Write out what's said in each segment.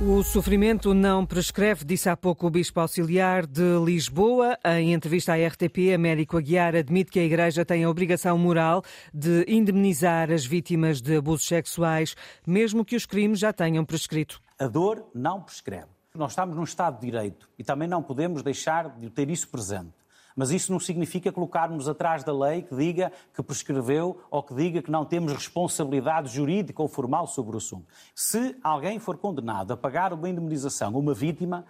O sofrimento não prescreve, disse há pouco o Bispo Auxiliar de Lisboa. Em entrevista à RTP, Américo Aguiar admite que a Igreja tem a obrigação moral de indemnizar as vítimas de abusos sexuais, mesmo que os crimes já tenham prescrito. A dor não prescreve. Nós estamos num Estado de Direito e também não podemos deixar de ter isso presente. Mas isso não significa colocarmos atrás da lei que diga que prescreveu ou que diga que não temos responsabilidade jurídica ou formal sobre o assunto. Se alguém for condenado a pagar uma indemnização a uma vítima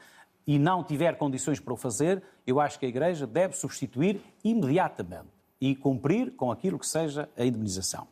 e não tiver condições para o fazer, eu acho que a Igreja deve substituir imediatamente e cumprir com aquilo que seja a indemnização.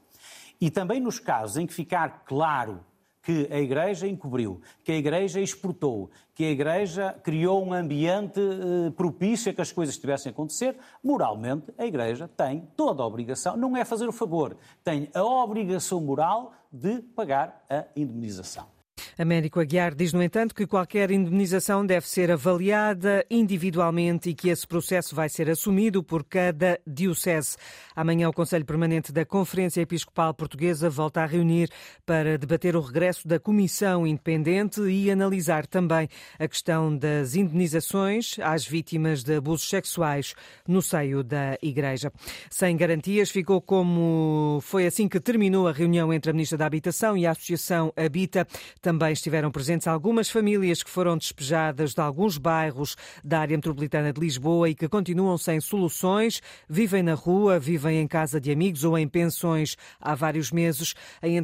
E também nos casos em que ficar claro que a Igreja encobriu, que a Igreja exportou, que a Igreja criou um ambiente eh, propício a que as coisas estivessem a acontecer, moralmente a Igreja tem toda a obrigação, não é fazer o favor, tem a obrigação moral de pagar a indemnização. Américo Aguiar diz, no entanto, que qualquer indemnização deve ser avaliada individualmente e que esse processo vai ser assumido por cada diocese. Amanhã, o Conselho Permanente da Conferência Episcopal Portuguesa volta a reunir para debater o regresso da Comissão Independente e analisar também a questão das indemnizações às vítimas de abusos sexuais no seio da Igreja. Sem garantias, ficou como foi assim que terminou a reunião entre a Ministra da Habitação e a Associação Habita. Também também estiveram presentes algumas famílias que foram despejadas de alguns bairros da área metropolitana de Lisboa e que continuam sem soluções, vivem na rua, vivem em casa de amigos ou em pensões há vários meses. Em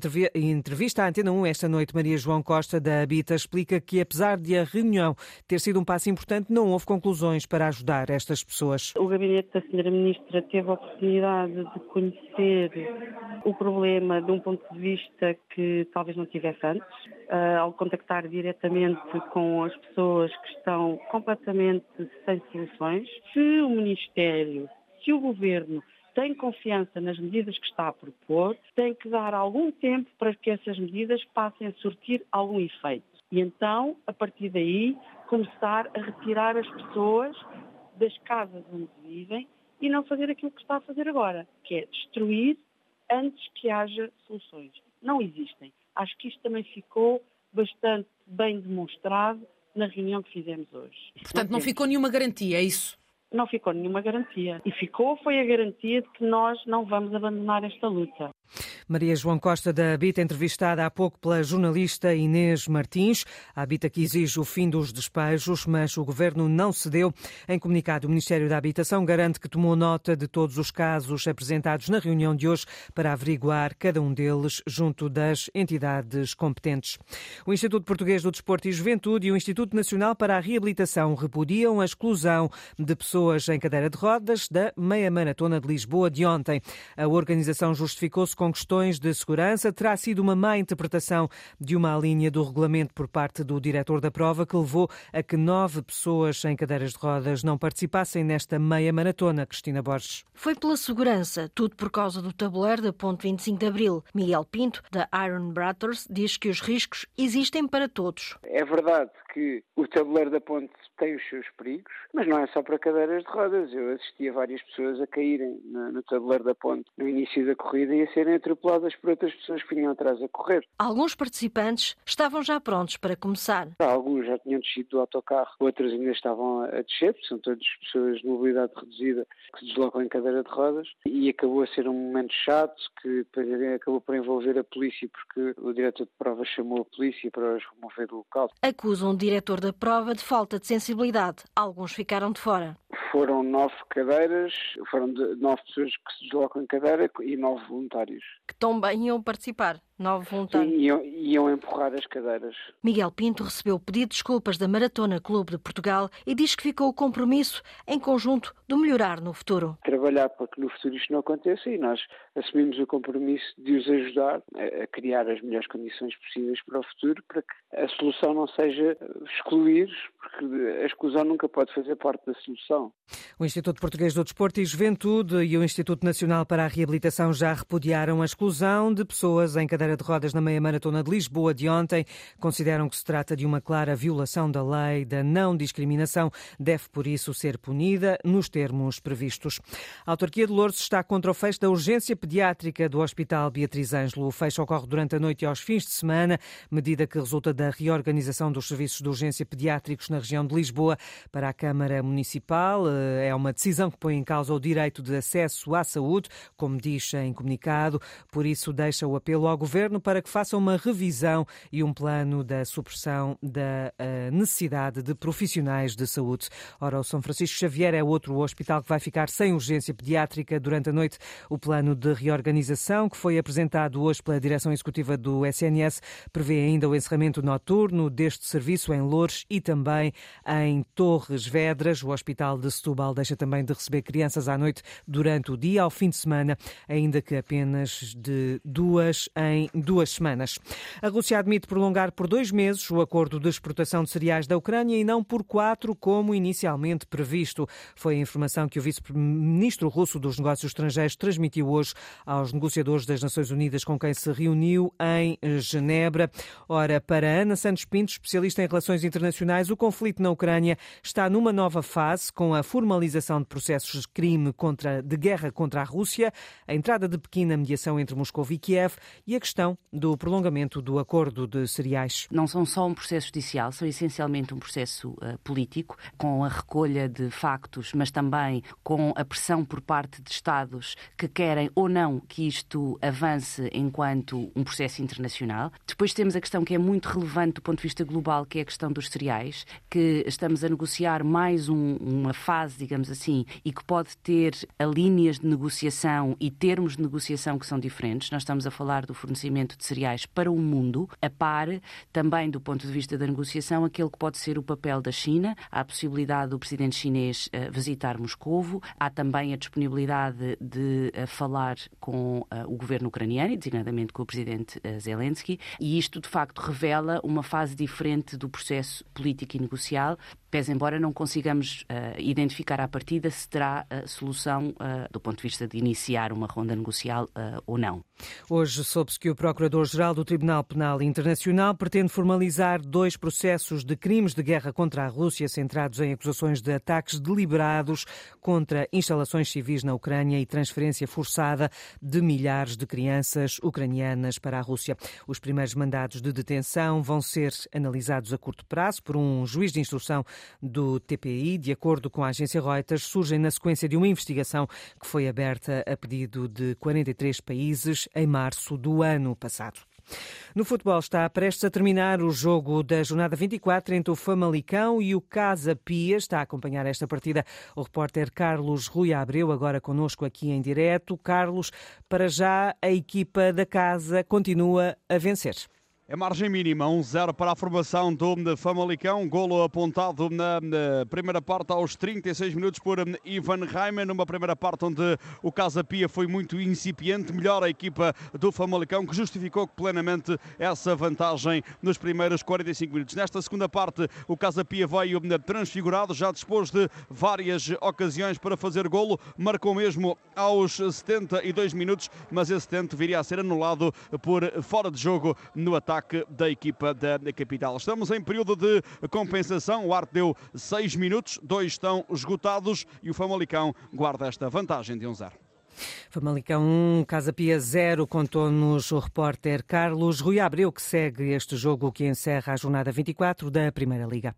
entrevista à Antena 1 esta noite, Maria João Costa da Habita explica que, apesar de a reunião ter sido um passo importante, não houve conclusões para ajudar estas pessoas. O gabinete da Sra. Ministra teve a oportunidade de conhecer o problema de um ponto de vista que talvez não tivesse antes ao contactar diretamente com as pessoas que estão completamente sem soluções, se o Ministério, se o Governo tem confiança nas medidas que está a propor, tem que dar algum tempo para que essas medidas passem a surtir algum efeito. E então, a partir daí, começar a retirar as pessoas das casas onde vivem e não fazer aquilo que está a fazer agora, que é destruir antes que haja soluções. Não existem. Acho que isto também ficou bastante bem demonstrado na reunião que fizemos hoje. Portanto, não, não ficou nenhuma garantia, é isso? Não ficou nenhuma garantia. E ficou foi a garantia de que nós não vamos abandonar esta luta. Maria João Costa da Habita, entrevistada há pouco pela jornalista Inês Martins. A Habita que exige o fim dos despejos, mas o governo não cedeu. Em comunicado, o Ministério da Habitação garante que tomou nota de todos os casos apresentados na reunião de hoje para averiguar cada um deles junto das entidades competentes. O Instituto Português do Desporto e Juventude e o Instituto Nacional para a Reabilitação repudiam a exclusão de pessoas em cadeira de rodas da meia maratona de Lisboa de ontem. A organização justificou-se com questões de segurança. Terá sido uma má interpretação de uma linha do regulamento por parte do diretor da prova que levou a que nove pessoas em cadeiras de rodas não participassem nesta meia maratona. Cristina Borges. Foi pela segurança, tudo por causa do tabuleiro da Ponte 25 de Abril. Miguel Pinto, da Iron Brothers, diz que os riscos existem para todos. É verdade que o tabuleiro da ponte tem os seus perigos, mas não é só para cadeiras de rodas. Eu assisti a várias pessoas a caírem no, no tabuleiro da ponte no início da corrida e a serem atropeladas por outras pessoas que vinham atrás a correr. Alguns participantes estavam já prontos para começar. Alguns já tinham descido do autocarro, outros ainda estavam a descer, são todas pessoas de mobilidade reduzida que se deslocam em cadeira de rodas e acabou a ser um momento chato que acabou por envolver a polícia porque o diretor de prova chamou a polícia para os remover do local. Acusam diretor da prova de falta de sensibilidade. Alguns ficaram de fora. Foram nove cadeiras, foram nove pessoas que se deslocam em cadeira e nove voluntários. Que também iam participar. Nove voluntários. Sim, iam, iam empurrar as cadeiras. Miguel Pinto recebeu o pedido de desculpas da Maratona Clube de Portugal e diz que ficou o compromisso, em conjunto, de melhorar no futuro. Trabalhar para que no futuro isto não aconteça e nós assumimos o compromisso de os ajudar a, a criar as melhores condições possíveis para o futuro, para que a solução não seja excluir, porque a exclusão nunca pode fazer parte da solução. O Instituto Português do Desporto e Juventude e o Instituto Nacional para a Reabilitação já repudiaram a exclusão de pessoas em cadeira de rodas na meia maratona de Lisboa de ontem. Consideram que se trata de uma clara violação da lei da não discriminação, deve por isso ser punida nos termos previstos. A autarquia de Lourdes está contra o fecho da urgência pediátrica do Hospital Beatriz Ângelo. O fecho ocorre durante a noite e aos fins de semana, medida que resulta da reorganização dos serviços de urgência pediátricos na região de Lisboa para a Câmara Municipal. Eh, é uma decisão que põe em causa o direito de acesso à saúde, como diz em comunicado. Por isso, deixa o apelo ao Governo para que faça uma revisão e um plano da supressão da eh, necessidade de profissionais de saúde. Ora, o São Francisco Xavier é outro hospital que vai ficar sem urgência pediátrica durante a noite. O plano de reorganização, que foi apresentado hoje pela direção executiva do SNS, prevê ainda o encerramento noturno deste serviço em Loures e também em Torres Vedras. O Hospital de Setúbal deixa também de receber crianças à noite durante o dia, ao fim de semana, ainda que apenas de duas em duas semanas. A Rússia admite prolongar por dois meses o acordo de exportação de cereais da Ucrânia e não por quatro, como inicialmente previsto. Foi a informação que o vice-ministro russo dos Negócios Estrangeiros transmitiu hoje aos negociadores das Nações Unidas com quem se reuniu em Genebra. Ora, para Ana Santos Pinto, especialista em relações internacionais, o conflito na Ucrânia está numa nova fase com a formalização de processos de crime contra, de guerra contra a Rússia, a entrada de Pequim na mediação entre Moscou e Kiev e a questão do prolongamento do acordo de cereais. Não são só um processo judicial, são essencialmente um processo uh, político, com a recolha de factos, mas também com a pressão por parte de Estados que querem ou não que isto avance enquanto um processo internacional. Depois temos a questão que é muito relevante do ponto de vista global, que é a questão dos cereais, que estamos a negociar mais um, uma fase, digamos assim, e que pode ter linhas de negociação e termos de negociação que são diferentes. Nós estamos a falar do fornecimento de cereais para o mundo, a par também do ponto de vista da negociação, aquele que pode ser o papel da China. Há a possibilidade do presidente chinês uh, visitar Moscovo, há também a disponibilidade de uh, falar com uh, o governo ucraniano, designadamente com o presidente Zelensky, e isto de facto revela uma fase diferente do processo político e negocial, pese embora não consigamos uh, identificar à partida se terá uh, solução uh, do ponto de vista de iniciar uma ronda negocial ou não. Hoje soube-se que o Procurador-Geral do Tribunal Penal Internacional pretende formalizar dois processos de crimes de guerra contra a Rússia centrados em acusações de ataques deliberados contra instalações civis na Ucrânia e transferência forçada de milhares de crianças ucranianas para a Rússia. Os primeiros mandados de detenção vão ser analisados a curto prazo por um juiz de instrução do TPI, de acordo com a agência Reuters, surgem na sequência de uma investigação que foi aberta a pedido de 43 países em março do ano passado. No futebol está prestes a terminar o jogo da jornada 24 entre o Famalicão e o Casa Pia. Está a acompanhar esta partida o repórter Carlos Rui Abreu, agora conosco aqui em direto. Carlos, para já a equipa da casa continua a vencer. É margem mínima, 1-0 um para a formação do Famalicão. Golo apontado na, primeira parte aos 36 minutos por hum, Ivan Reimer, numa primeira parte onde o Casa Pia foi muito incipiente. Melhor a equipa do Famalicão, que justificou plenamente essa vantagem nos primeiros 45 minutos. Nesta segunda parte, o Casa Pia veio hum, transfigurado, já dispôs de várias ocasiões para fazer golo. Marcou mesmo aos 72 minutos, mas esse tento viria a ser anulado por fora de jogo no ataque ataque da equipa da capital. Estamos em período de compensação. O Arte deu 6 minutos, dois estão esgotados e o Famalicão guarda esta vantagem de 1-0. Famalicão 1, Casa Pia 0, contou-nos o repórter Carlos Rui Abreu, que segue este jogo que encerra a jornada 24 da Primeira Liga.